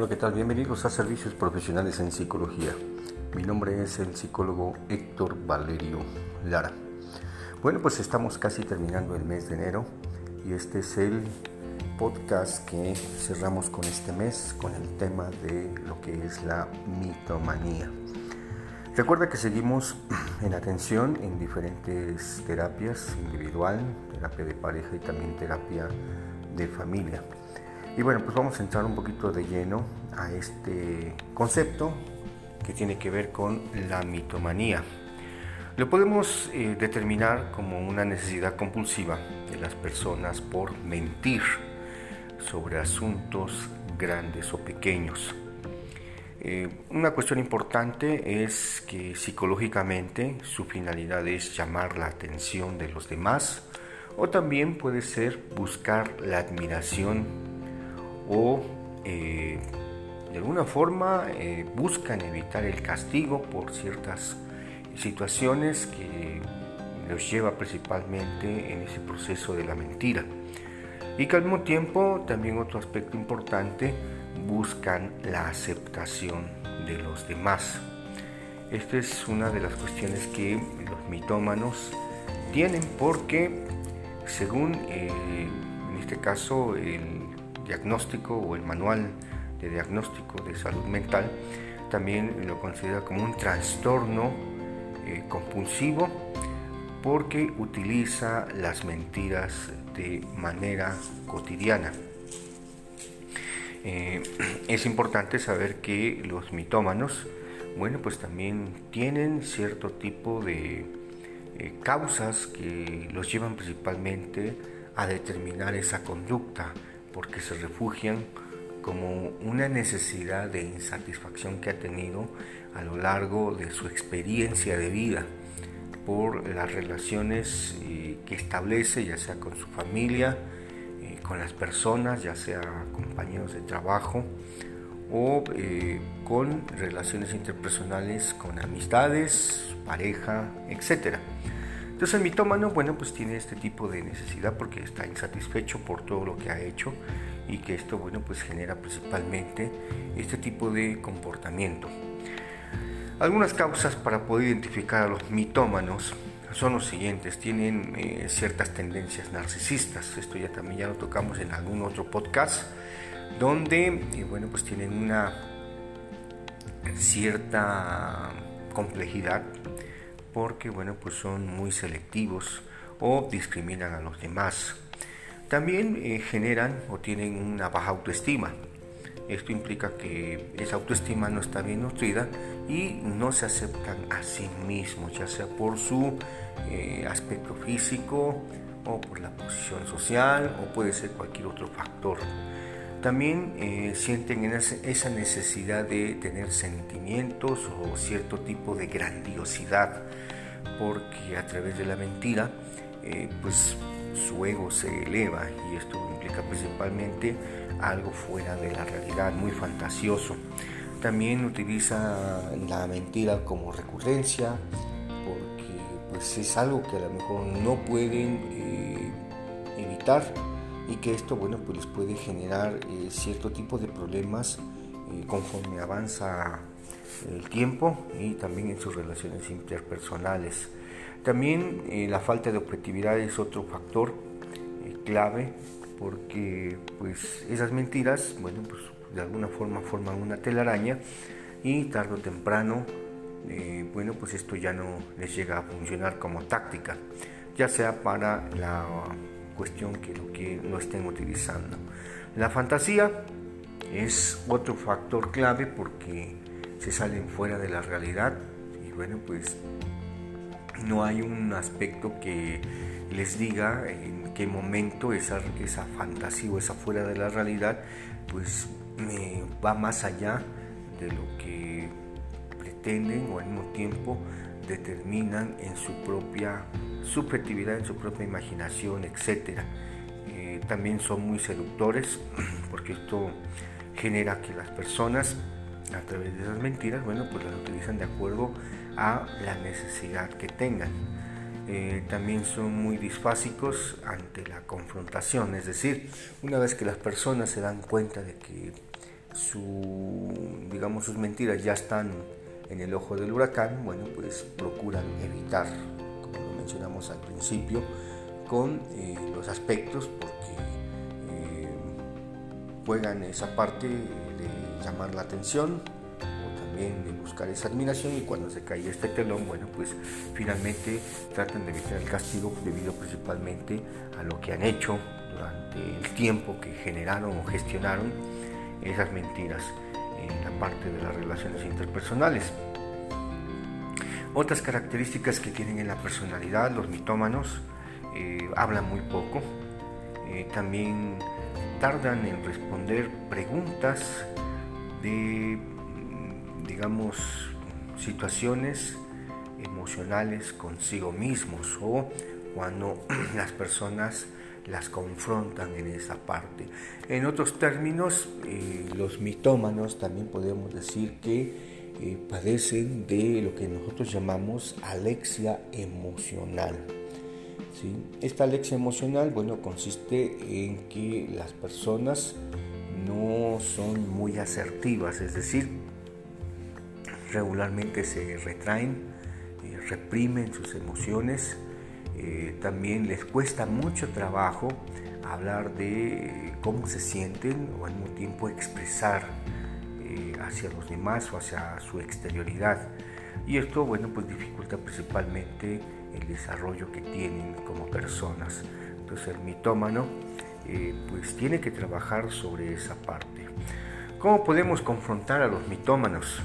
Hola, ¿qué tal? Bienvenidos a Servicios Profesionales en Psicología. Mi nombre es el psicólogo Héctor Valerio Lara. Bueno, pues estamos casi terminando el mes de enero y este es el podcast que cerramos con este mes con el tema de lo que es la mitomanía. Recuerda que seguimos en atención en diferentes terapias, individual, terapia de pareja y también terapia de familia. Y bueno, pues vamos a entrar un poquito de lleno a este concepto que tiene que ver con la mitomanía. Lo podemos eh, determinar como una necesidad compulsiva de las personas por mentir sobre asuntos grandes o pequeños. Eh, una cuestión importante es que psicológicamente su finalidad es llamar la atención de los demás o también puede ser buscar la admiración o eh, de alguna forma eh, buscan evitar el castigo por ciertas situaciones que los lleva principalmente en ese proceso de la mentira. Y que al mismo tiempo, también otro aspecto importante, buscan la aceptación de los demás. Esta es una de las cuestiones que los mitómanos tienen porque, según eh, en este caso el diagnóstico o el manual de diagnóstico de salud mental también lo considera como un trastorno eh, compulsivo porque utiliza las mentiras de manera cotidiana. Eh, es importante saber que los mitómanos, bueno, pues también tienen cierto tipo de eh, causas que los llevan principalmente a determinar esa conducta porque se refugian como una necesidad de insatisfacción que ha tenido a lo largo de su experiencia de vida por las relaciones eh, que establece, ya sea con su familia, eh, con las personas, ya sea compañeros de trabajo o eh, con relaciones interpersonales con amistades, pareja, etcétera. Entonces el mitómano, bueno, pues tiene este tipo de necesidad porque está insatisfecho por todo lo que ha hecho y que esto, bueno, pues genera principalmente este tipo de comportamiento. Algunas causas para poder identificar a los mitómanos son los siguientes. Tienen eh, ciertas tendencias narcisistas. Esto ya también ya lo tocamos en algún otro podcast. Donde, eh, bueno, pues tienen una cierta complejidad porque bueno, pues son muy selectivos o discriminan a los demás. También eh, generan o tienen una baja autoestima. Esto implica que esa autoestima no está bien nutrida y no se aceptan a sí mismos, ya sea por su eh, aspecto físico o por la posición social o puede ser cualquier otro factor. También eh, sienten esa necesidad de tener sentimientos o cierto tipo de grandiosidad, porque a través de la mentira, eh, pues su ego se eleva y esto implica principalmente algo fuera de la realidad, muy fantasioso. También utiliza la mentira como recurrencia, porque pues es algo que a lo mejor no pueden eh, evitar y que esto bueno pues les puede generar eh, cierto tipo de problemas eh, conforme avanza el tiempo y también en sus relaciones interpersonales. También eh, la falta de objetividad es otro factor clave porque pues esas mentiras bueno pues de alguna forma forman una telaraña y tarde o temprano bueno pues esto ya no les llega a funcionar como táctica ya sea para la cuestión que lo que lo estén utilizando. La fantasía es otro factor clave porque se salen fuera de la realidad y bueno pues no hay un aspecto que les diga en qué momento esa, esa fantasía o esa fuera de la realidad pues me va más allá de lo que pretenden o al mismo tiempo determinan en su propia subjetividad, en su propia imaginación, etc. Eh, también son muy seductores porque esto genera que las personas a través de esas mentiras, bueno, pues las utilizan de acuerdo a la necesidad que tengan. Eh, también son muy disfásicos ante la confrontación, es decir, una vez que las personas se dan cuenta de que digamos, sus mentiras ya están en el ojo del huracán, bueno, pues procuran evitar, mencionamos al principio, con eh, los aspectos porque eh, juegan esa parte de llamar la atención o también de buscar esa admiración y cuando se cae este telón, bueno, pues finalmente tratan de evitar el castigo debido principalmente a lo que han hecho durante el tiempo que generaron o gestionaron esas mentiras en la parte de las relaciones interpersonales. Otras características que tienen en la personalidad los mitómanos eh, hablan muy poco, eh, también tardan en responder preguntas de, digamos, situaciones emocionales consigo mismos o cuando las personas las confrontan en esa parte. En otros términos, eh, los mitómanos también podemos decir que eh, padecen de lo que nosotros llamamos alexia emocional. Esta alexia emocional, bueno, consiste en que las personas no son muy asertivas, es decir, regularmente se retraen, eh, reprimen sus emociones, eh, también les cuesta mucho trabajo hablar de cómo se sienten o al mismo tiempo expresar hacia los demás o hacia su exterioridad. Y esto, bueno, pues dificulta principalmente el desarrollo que tienen como personas. Entonces el mitómano eh, pues tiene que trabajar sobre esa parte. ¿Cómo podemos confrontar a los mitómanos?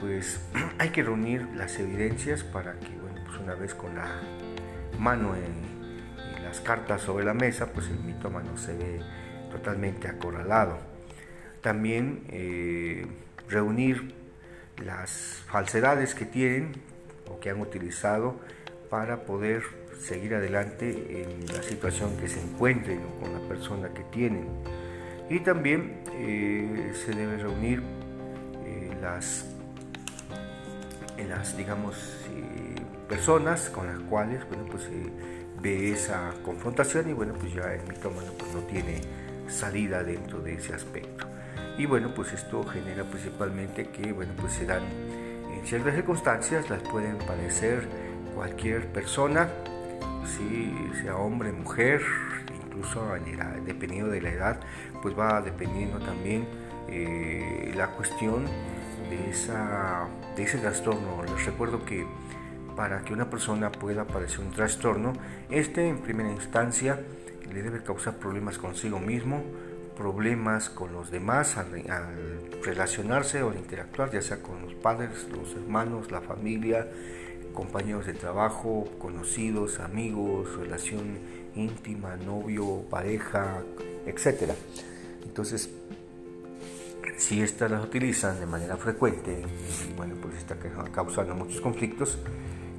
Pues hay que reunir las evidencias para que, bueno, pues una vez con la mano en, las cartas sobre la mesa, pues el mitómano se ve totalmente acorralado. También eh, reunir las falsedades que tienen o que han utilizado para poder seguir adelante en la situación que se encuentren o con la persona que tienen. Y también eh, se debe reunir eh, las, las, digamos, personas con las cuales bueno, pues, ve esa confrontación y bueno, pues ya el mitómano pues, no tiene salida dentro de ese aspecto. Y bueno, pues esto genera principalmente que bueno, pues se dan en ciertas circunstancias, las pueden padecer cualquier persona, si sea hombre, mujer, incluso dependiendo de la edad, pues va dependiendo también eh, la cuestión de, esa, de ese trastorno. Les recuerdo que para que una persona pueda padecer un trastorno, este en primera instancia le debe causar problemas consigo mismo, problemas con los demás al, relacionarse o interactuar, ya sea con los padres, los hermanos, la familia, compañeros de trabajo, conocidos, amigos, relación íntima, novio, pareja, etc. Entonces, si estas las utilizan de manera frecuente, bueno, pues está causando muchos conflictos,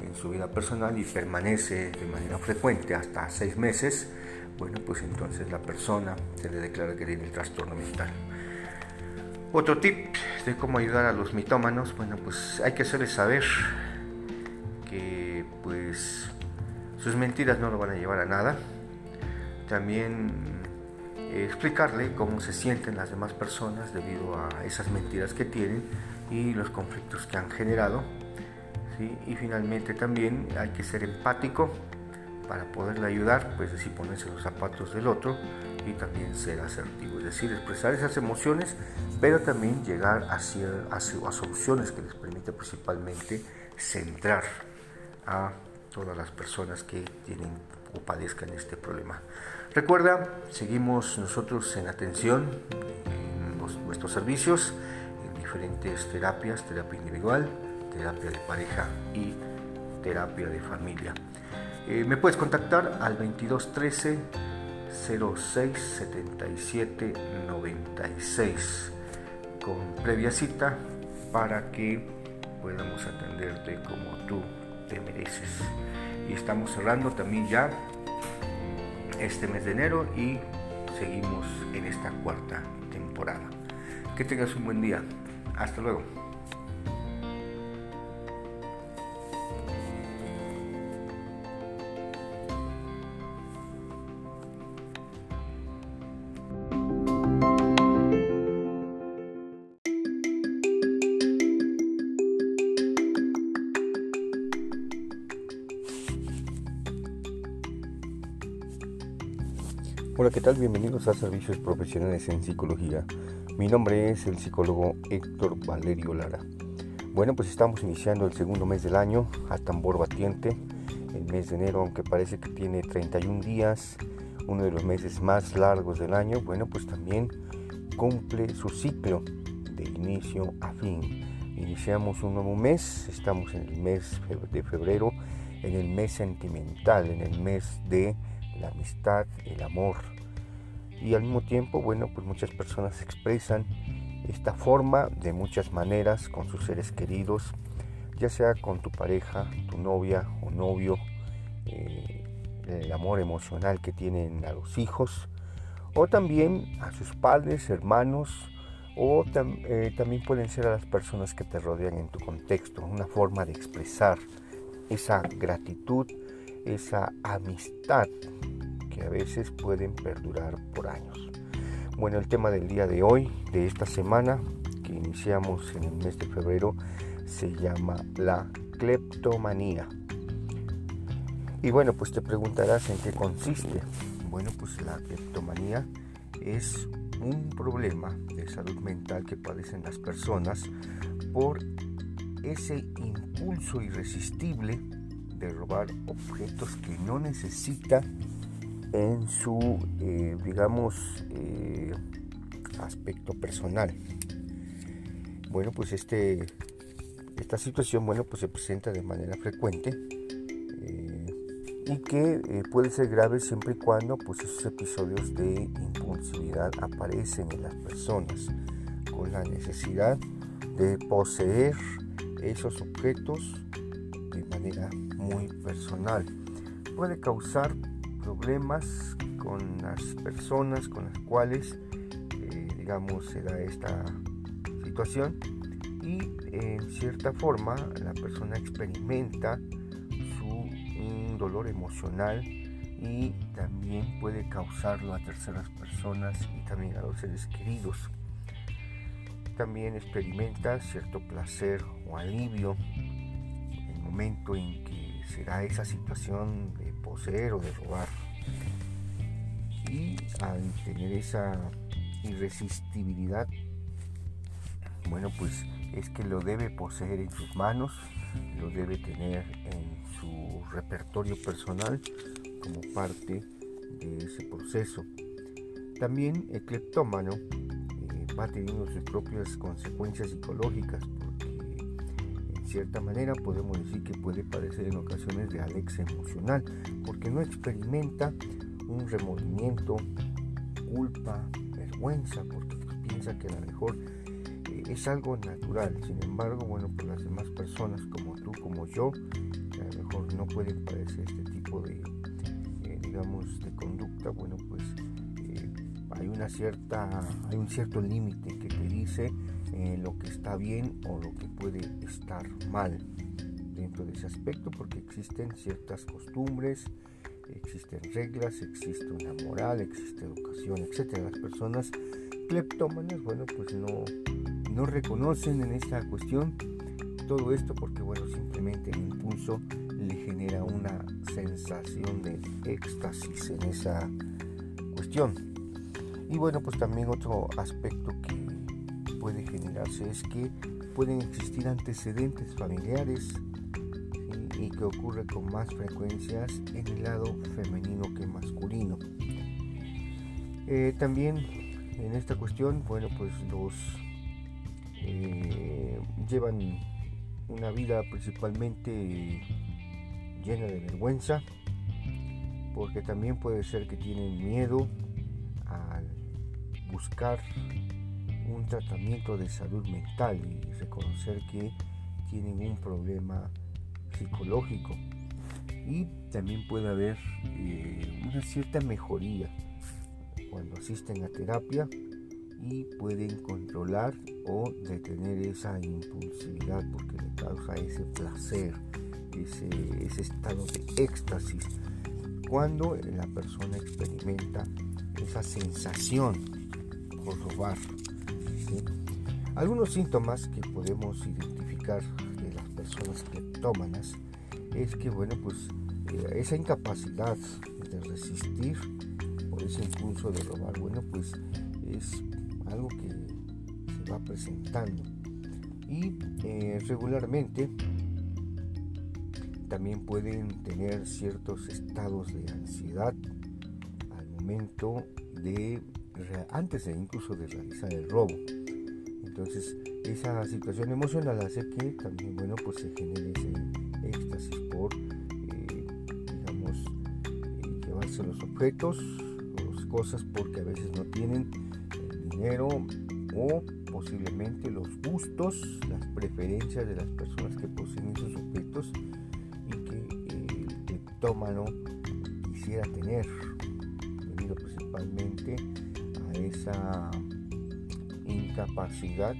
en su vida personal y permanece de manera frecuente hasta seis meses, bueno, pues entonces la persona se le declara que tiene el trastorno mental. Otro tip de cómo ayudar a los mitómanos, bueno, pues hay que hacerles saber que pues sus mentiras no lo van a llevar a nada. También explicarle cómo se sienten las demás personas debido a esas mentiras que tienen y los conflictos que han generado y finalmente también hay que ser empático para poderle ayudar, pues decir, ponerse los zapatos del otro y también ser asertivo, es decir, expresar esas emociones, pero también llegar a, a, soluciones que les permite principalmente centrar a todas las personas que tienen o padezcan este problema. Recuerda, seguimos nosotros en atención en nuestros servicios, en diferentes terapias, terapia individual, terapia de pareja y terapia de familia. Eh, me puedes contactar al 2213 06 77 96 con previa cita para que podamos atenderte como tú te mereces. Y estamos cerrando también ya este mes de enero y seguimos en esta cuarta temporada. Que tengas un buen día. Hasta luego. Hola, ¿qué tal? Bienvenidos a Servicios Profesionales en Psicología. Mi nombre es el psicólogo Héctor Valerio Lara. Bueno, pues estamos iniciando el segundo mes del año a tambor batiente. El mes de enero, aunque parece que tiene 31 días, uno de los meses más largos del año, bueno, pues también cumple su ciclo de inicio a fin. Iniciamos un nuevo mes, estamos en el mes de febrero, en el mes sentimental, en el mes de la amistad, el amor. Y al mismo tiempo, bueno, pues muchas personas expresan esta forma de muchas maneras con sus seres queridos, ya sea con tu pareja, tu novia o novio, eh, el amor emocional que tienen a los hijos, o también a sus padres, hermanos, o eh, también pueden ser a las personas que te rodean en tu contexto, una forma de expresar esa gratitud, esa amistad que a veces pueden perdurar por años. Bueno, el tema del día de hoy, de esta semana, que iniciamos en el mes de febrero, se llama la cleptomanía. Y bueno, pues te preguntarás en qué consiste. Bueno, pues la cleptomanía es un problema de salud mental que padecen las personas por ese impulso irresistible de robar objetos que no necesita en su, eh, digamos, eh, aspecto personal. Bueno, pues este, esta situación, bueno, pues se presenta de manera frecuente eh, y que puede ser grave siempre y cuando, pues, esos episodios de impulsividad aparecen en las personas con la necesidad de poseer esos objetos de manera muy personal. Puede causar problemas con las personas con las cuales, eh, digamos, se da esta situación y en cierta forma la persona experimenta su un dolor emocional y también puede causarlo a terceras personas y también a los seres queridos. También experimenta cierto placer o alivio en el momento en que se da esa situación de poseer o de robar. Al tener esa irresistibilidad, bueno, pues es que lo debe poseer en sus manos, lo debe tener en su repertorio personal como parte de ese proceso. También el cleptómano eh, va teniendo sus propias consecuencias psicológicas cierta manera podemos decir que puede padecer en ocasiones de alex emocional, porque no experimenta un remordimiento, culpa, vergüenza, porque piensa que a lo mejor eh, es algo natural. Sin embargo, bueno, pues las demás personas como tú, como yo, que a lo mejor no pueden padecer este tipo de, eh, digamos, de conducta, bueno, pues eh, hay una cierta, hay un cierto límite que te dice lo que está bien o lo que puede estar mal dentro de ese aspecto porque existen ciertas costumbres, existen reglas, existe una moral, existe educación, etc. Las personas cleptómanas, bueno, pues no, no reconocen en esta cuestión todo esto porque, bueno, simplemente el impulso le genera una sensación de éxtasis en esa cuestión. Y bueno, pues también otro aspecto que puede generarse es que pueden existir antecedentes familiares y que ocurre con más frecuencias en el lado femenino que masculino. Eh, también en esta cuestión, bueno, pues los eh, llevan una vida principalmente llena de vergüenza, porque también puede ser que tienen miedo al buscar un tratamiento de salud mental y reconocer que tienen un problema psicológico. Y también puede haber eh, una cierta mejoría cuando asisten a terapia y pueden controlar o detener esa impulsividad porque le causa ese placer, ese, estado de éxtasis, cuando la persona experimenta esa sensación por robar. Algunos síntomas que podemos identificar personas cleptómanas es que, bueno, pues eh, esa incapacidad de resistir o ese impulso de robar, bueno, pues es algo que se va presentando. Y eh, regularmente también pueden tener ciertos estados de ansiedad al momento de, antes de incluso de realizar el robo. Entonces, esa situación emocional hace que también, bueno, pues se genere ese éxtasis por, eh, digamos, eh, llevarse los objetos, las cosas, porque a veces no tienen el dinero o posiblemente los gustos, las preferencias de las personas que poseen esos objetos y que el cleptómano quisiera tener, debido principalmente a esa incapacidad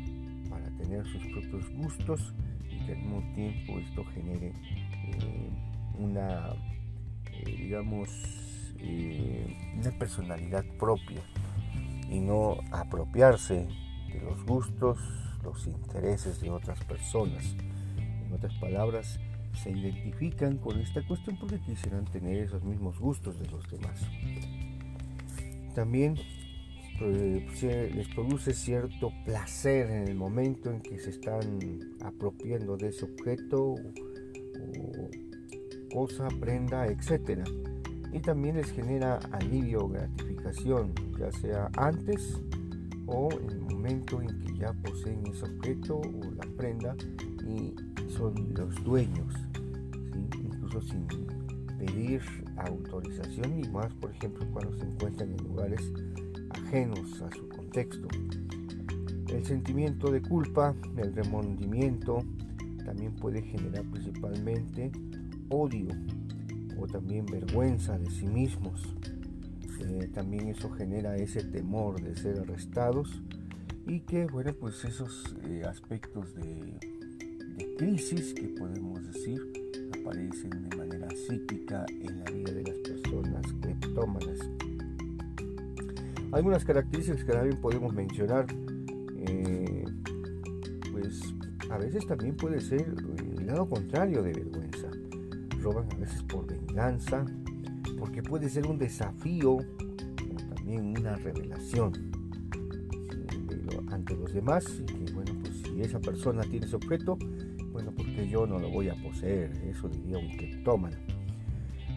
tener sus propios gustos y que al mismo tiempo esto genere eh, una, eh, digamos, eh, una personalidad propia y no apropiarse de los gustos, los intereses de otras personas. En otras palabras, se identifican con esta cuestión porque quisieran tener esos mismos gustos de los demás. También les produce cierto placer en el momento en que se están apropiando de ese objeto o cosa, prenda, etc. Y también les genera alivio o gratificación, ya sea antes o en el momento en que ya poseen ese objeto o la prenda y son los dueños, incluso sin pedir autorización y más, por ejemplo, cuando se encuentran en lugares a su contexto. El sentimiento de culpa, el remordimiento, también puede generar principalmente odio o también vergüenza de sí mismos. Eh, también eso genera ese temor de ser arrestados y que, bueno, pues esos eh, aspectos de, de crisis que podemos decir aparecen de manera cíclica en la vida de las personas cleptómanas. Algunas características que también podemos mencionar, eh, pues a veces también puede ser el lado contrario de vergüenza. Roban a veces por venganza, porque puede ser un desafío o también una revelación ante los demás. Y que bueno, pues si esa persona tiene ese objeto, bueno, porque yo no lo voy a poseer, eso diría un cleptómano.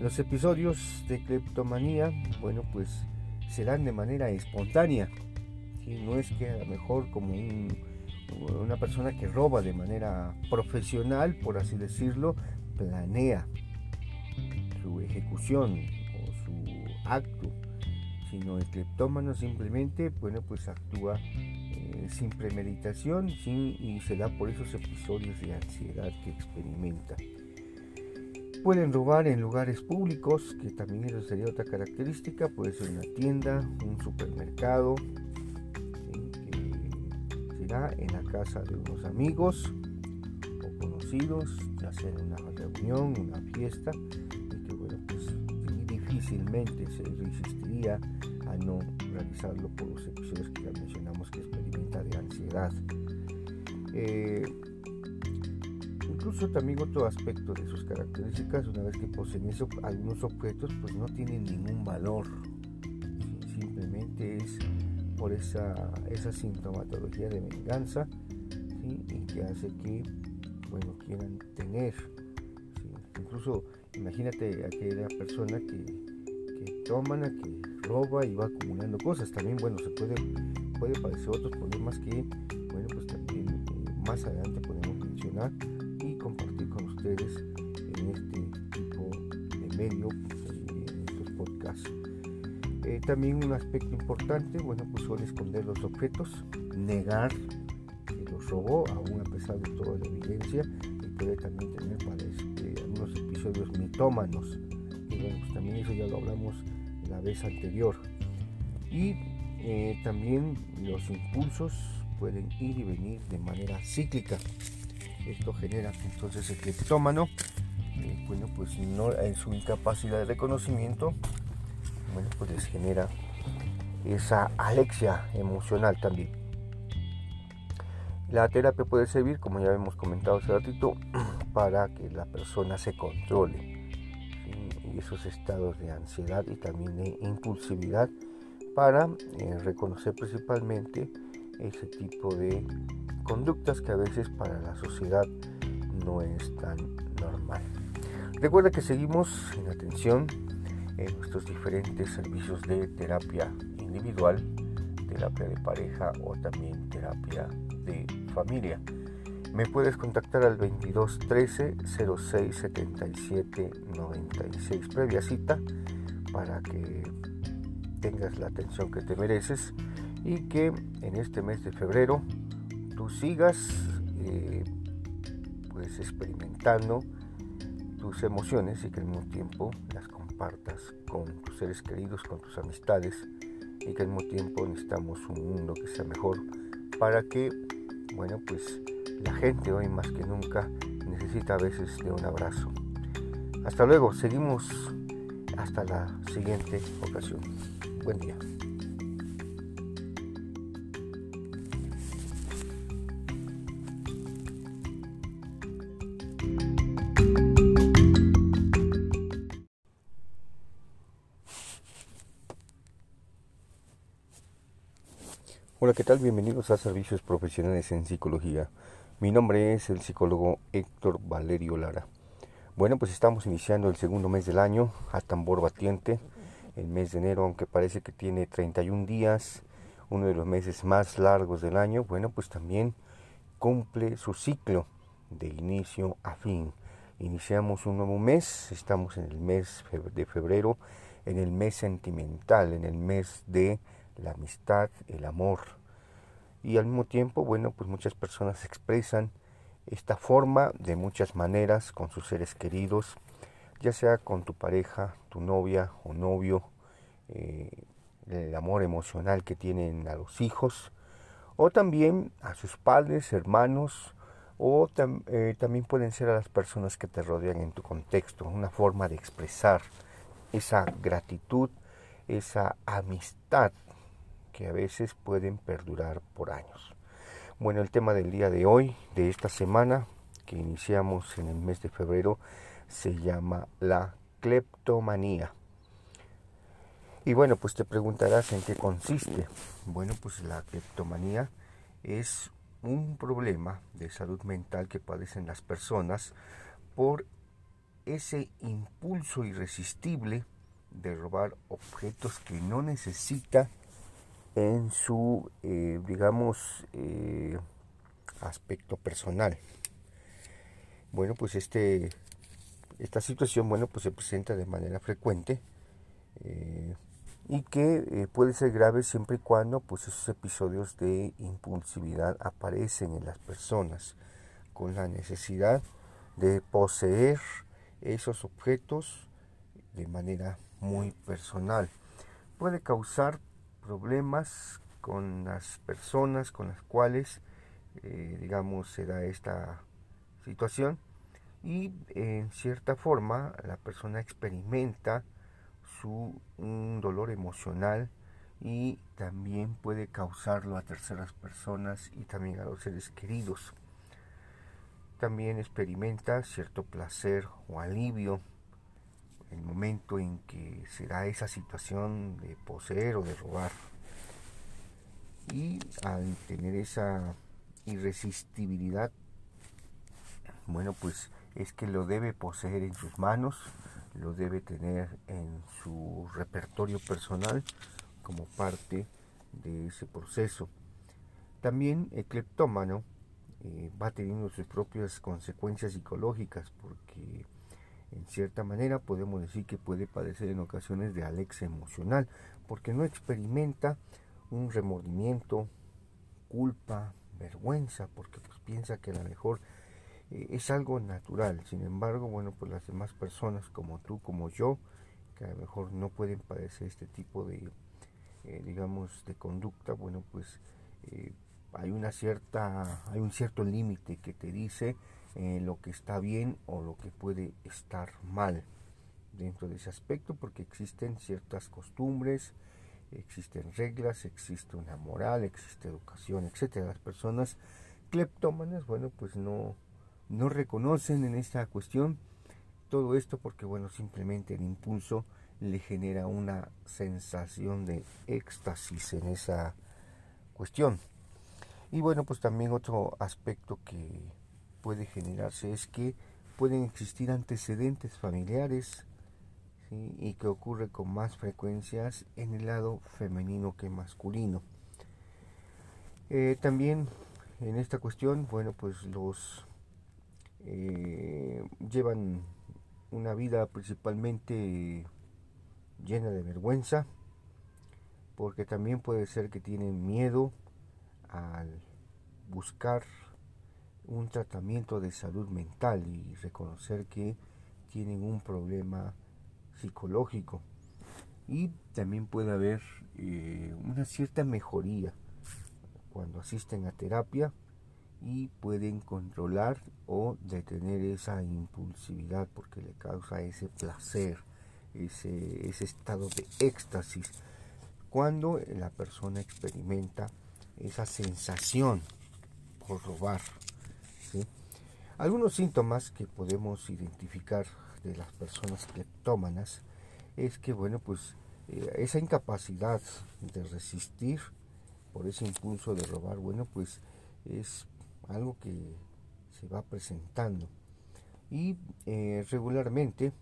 Los episodios de cleptomanía, bueno, pues se dan de manera espontánea. No es que a lo mejor como una persona que roba de manera profesional, por así decirlo, planea su ejecución o su acto, sino el cleptómano simplemente, bueno, pues actúa eh, sin premeditación y se da por esos episodios de ansiedad que experimenta. Pueden robar en lugares públicos, que también eso sería otra característica, puede ser una tienda, un supermercado, será en la casa de unos amigos o conocidos, ya sea una reunión, una fiesta, y que bueno, pues difícilmente se resistiría a no realizarlo por los episodios que ya mencionamos que experimenta de ansiedad. Eh, Incluso también otro aspecto de sus características, una vez que poseen algunos objetos, pues no tienen ningún valor. Simplemente es por esa, esa sintomatología de venganza y que hace que bueno, quieran tener. Incluso imagínate aquella persona que, que toma, que roba y va acumulando cosas. También bueno, se puede, puede padecer otros problemas que bueno, pues también eh, más adelante podemos mencionar en este tipo de medio, en estos podcasts. Eh, también un aspecto importante, bueno, pues son esconder los objetos, negar que los robó, aún a pesar de toda la evidencia, y puede también tener este, algunos episodios mitómanos, pues también eso ya lo hablamos la vez anterior. Y eh, también los impulsos pueden ir y venir de manera cíclica. Esto genera que entonces el cleptómano, bueno, pues no, en su incapacidad de reconocimiento, bueno, pues les genera esa alexia emocional también. La terapia puede servir, como ya hemos comentado hace ratito, para que la persona se controle y esos estados de ansiedad y también de impulsividad para eh, reconocer principalmente ese tipo de conductas que a veces para la sociedad no es tan normal. Recuerda que seguimos en atención en nuestros diferentes servicios de terapia individual, terapia de pareja o también terapia de familia. Me puedes contactar al 22 13 06 77 96 previa cita para que tengas la atención que te mereces y que en este mes de febrero tú sigas eh, pues experimentando tus emociones y que al mismo tiempo las compartas con tus seres queridos, con tus amistades y que al mismo tiempo necesitamos un mundo que sea mejor para que, bueno, pues la gente hoy más que nunca necesita a veces de un abrazo. Hasta luego, seguimos hasta la siguiente ocasión. Buen día. Hola, ¿qué tal? Bienvenidos a Servicios Profesionales en Psicología. Mi nombre es el psicólogo Héctor Valerio Lara. Bueno, pues estamos iniciando el segundo mes del año a tambor batiente. El mes de enero, aunque parece que tiene 31 días, uno de los meses más largos del año, bueno, pues también cumple su ciclo de inicio a fin. Iniciamos un nuevo mes, estamos en el mes de febrero, en el mes sentimental, en el mes de la amistad, el amor. Y al mismo tiempo, bueno, pues muchas personas expresan esta forma de muchas maneras con sus seres queridos, ya sea con tu pareja, tu novia o novio, eh, el amor emocional que tienen a los hijos, o también a sus padres, hermanos, o eh, también pueden ser a las personas que te rodean en tu contexto, una forma de expresar esa gratitud, esa amistad que a veces pueden perdurar por años. Bueno, el tema del día de hoy, de esta semana, que iniciamos en el mes de febrero, se llama la cleptomanía. Y bueno, pues te preguntarás en qué consiste. Bueno, pues la cleptomanía es un problema de salud mental que padecen las personas por ese impulso irresistible de robar objetos que no necesita en su, eh, digamos, eh, aspecto personal. Bueno, pues este, esta situación, bueno, pues se presenta de manera frecuente eh, y que puede ser grave siempre y cuando, pues, esos episodios de impulsividad aparecen en las personas con la necesidad de poseer esos objetos de manera muy personal. Puede causar problemas con las personas con las cuales, eh, digamos, se da esta situación y en cierta forma la persona experimenta su un dolor emocional y también puede causarlo a terceras personas y también a los seres queridos. También experimenta cierto placer o alivio el momento en que se da esa situación de poseer o de robar. Y al tener esa irresistibilidad, bueno, pues es que lo debe poseer en sus manos, lo debe tener en su repertorio personal como parte de ese proceso. También el cleptómano eh, va teniendo sus propias consecuencias psicológicas porque en cierta manera podemos decir que puede padecer en ocasiones de alexia emocional, porque no experimenta un remordimiento, culpa, vergüenza, porque pues piensa que a lo mejor eh, es algo natural. Sin embargo, bueno, pues las demás personas como tú, como yo, que a lo mejor no pueden padecer este tipo de, eh, digamos, de conducta, bueno, pues eh, hay una cierta, hay un cierto límite que te dice eh, lo que está bien o lo que puede estar mal dentro de ese aspecto porque existen ciertas costumbres, existen reglas, existe una moral, existe educación, etcétera. Las personas cleptómanas, bueno, pues no, no reconocen en esta cuestión todo esto porque, bueno, simplemente el impulso le genera una sensación de éxtasis en esa cuestión. Y bueno, pues también otro aspecto que puede generarse es que pueden existir antecedentes familiares y que ocurre con más frecuencias en el lado femenino que masculino. Eh, también en esta cuestión, bueno, pues los eh, llevan una vida principalmente llena de vergüenza, porque también puede ser que tienen miedo al buscar un tratamiento de salud mental y reconocer que tienen un problema psicológico y también puede haber eh, una cierta mejoría cuando asisten a terapia y pueden controlar o detener esa impulsividad porque le causa ese placer, ese, ese estado de éxtasis cuando la persona experimenta esa sensación por robar. Algunos síntomas que podemos identificar de las personas cleptómanas es que, bueno, pues eh, esa incapacidad de resistir por ese impulso de robar, bueno, pues es algo que se va presentando. Y eh, regularmente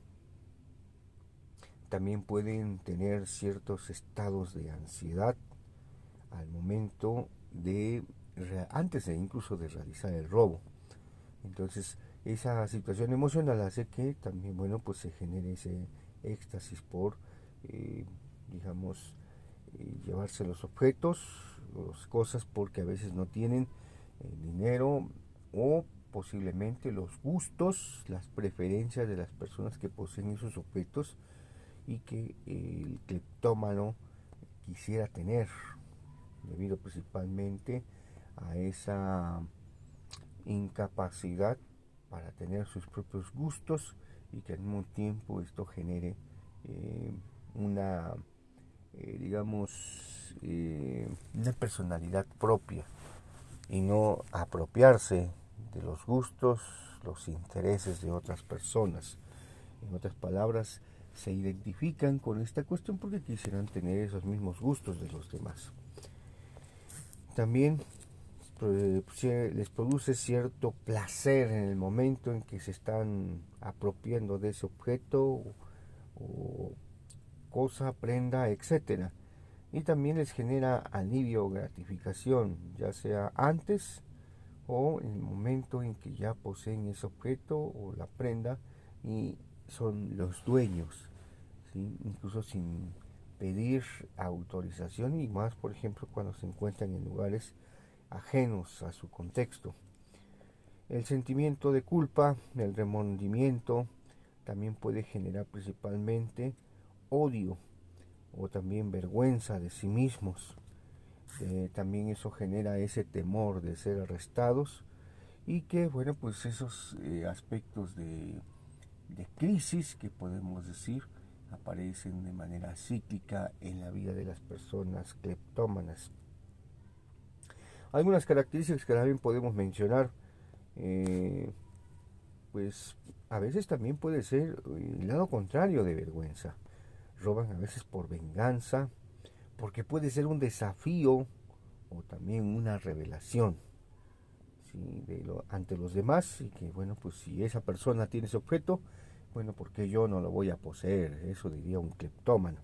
también pueden tener ciertos estados de ansiedad al momento de, antes de incluso de realizar el robo. Entonces, esa situación emocional hace que también, bueno, pues se genere ese éxtasis por, eh, digamos, eh, llevarse los objetos, las cosas, porque a veces no tienen eh, dinero o posiblemente los gustos, las preferencias de las personas que poseen esos objetos y que el cleptómano quisiera tener, debido principalmente a esa incapacidad para tener sus propios gustos y que al mismo tiempo esto genere eh, una, eh, digamos, eh, una personalidad propia y no apropiarse de los gustos, los intereses de otras personas. En otras palabras, se identifican con esta cuestión porque quisieran tener esos mismos gustos de los demás. También les produce cierto placer en el momento en que se están apropiando de ese objeto o, cosa, prenda, etcétera. Y también les genera alivio o gratificación, ya sea antes o en el momento en que ya poseen ese objeto o la prenda y son los dueños, incluso sin pedir autorización y más, por ejemplo, cuando se encuentran en lugares ajenos a su contexto. El sentimiento de culpa, el remordimiento, también puede generar principalmente odio o también vergüenza de sí mismos. Eh, también eso genera ese temor de ser arrestados y que, bueno, pues esos eh, aspectos de, de crisis que podemos decir aparecen de manera cíclica en la vida de las personas cleptómanas. Algunas características que también podemos mencionar, eh, pues a veces también puede ser el lado contrario de vergüenza. Roban a veces por venganza, porque puede ser un desafío o también una revelación ante los demás y que bueno pues si esa persona tiene ese objeto bueno porque yo no lo voy a poseer eso diría un cleptómano.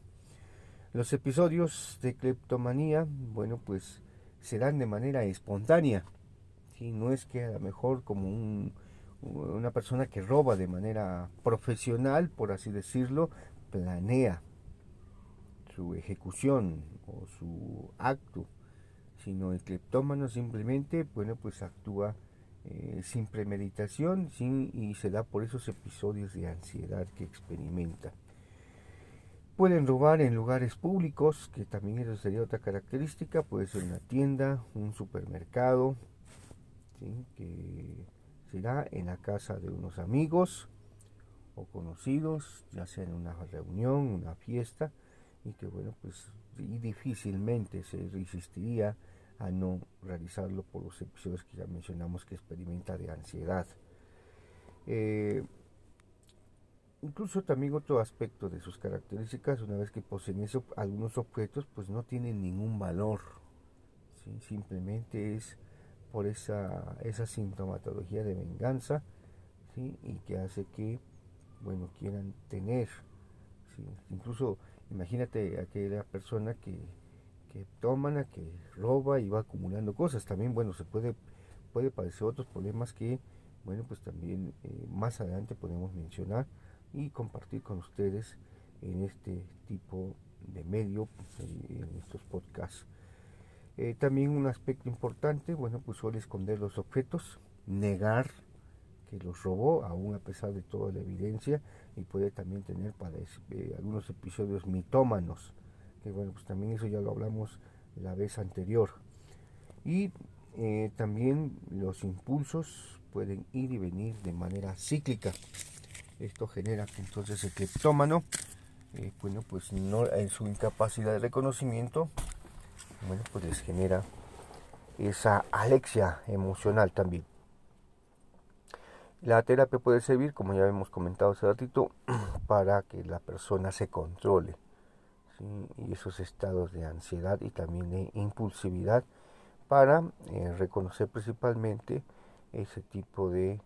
Los episodios de cleptomanía bueno pues se dan de manera espontánea. ¿sí? No es que a lo mejor como un, una persona que roba de manera profesional, por así decirlo, planea su ejecución o su acto, sino el cleptómano simplemente, bueno, pues actúa eh, sin premeditación y se da por esos episodios de ansiedad que experimenta. Pueden robar en lugares públicos, que también eso sería otra característica, puede ser una tienda, un supermercado, que será en la casa de unos amigos o conocidos, ya sea en una reunión, una fiesta, y que bueno, pues difícilmente se resistiría a no realizarlo por los episodios que ya mencionamos que experimenta de ansiedad. Eh, incluso también otro aspecto de sus características, una vez que poseen eso, algunos objetos, pues no tienen ningún valor. Simplemente es por esa, esa sintomatología de venganza y que hace que bueno quieran tener incluso imagínate aquella persona que, que toma que roba y va acumulando cosas. También bueno se puede puede padecer otros problemas que bueno pues también eh, más adelante podemos mencionar y compartir con ustedes en este tipo de medio en estos podcasts eh, también un aspecto importante bueno pues suele esconder los objetos negar que los robó, aún a pesar de toda la evidencia, y puede también tener para eh, algunos episodios mitómanos, que bueno, pues también eso ya lo hablamos la vez anterior. Y eh, también los impulsos pueden ir y venir de manera cíclica. Esto genera que entonces el cleptómano, eh, bueno, pues no, en su incapacidad de reconocimiento, bueno, pues les genera esa alexia emocional también. La terapia puede servir, como ya hemos comentado hace ratito, para que la persona se controle. Y esos estados de ansiedad y también de impulsividad para eh, reconocer principalmente ese tipo de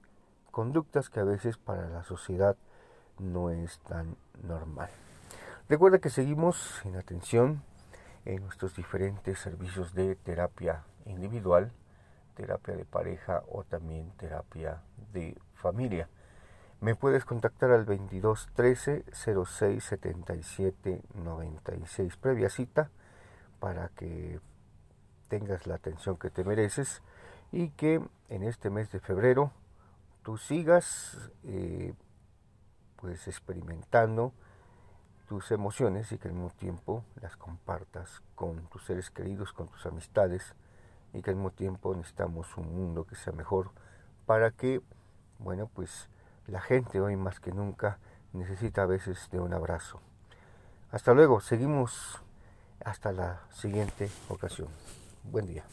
conductas que a veces para la sociedad no es tan normal. Recuerda que seguimos en atención en nuestros diferentes servicios de terapia individual terapia de pareja o también terapia de familia. Me puedes contactar al 22 13 06 77 96 previa cita para que tengas la atención que te mereces y que en este mes de febrero tú sigas eh, pues experimentando tus emociones y que al mismo tiempo las compartas con tus seres queridos, con tus amistades y que al mismo tiempo necesitamos un mundo que sea mejor para que, bueno, pues la gente hoy más que nunca necesita a veces de un abrazo. Hasta luego, seguimos hasta la siguiente ocasión. Buen día.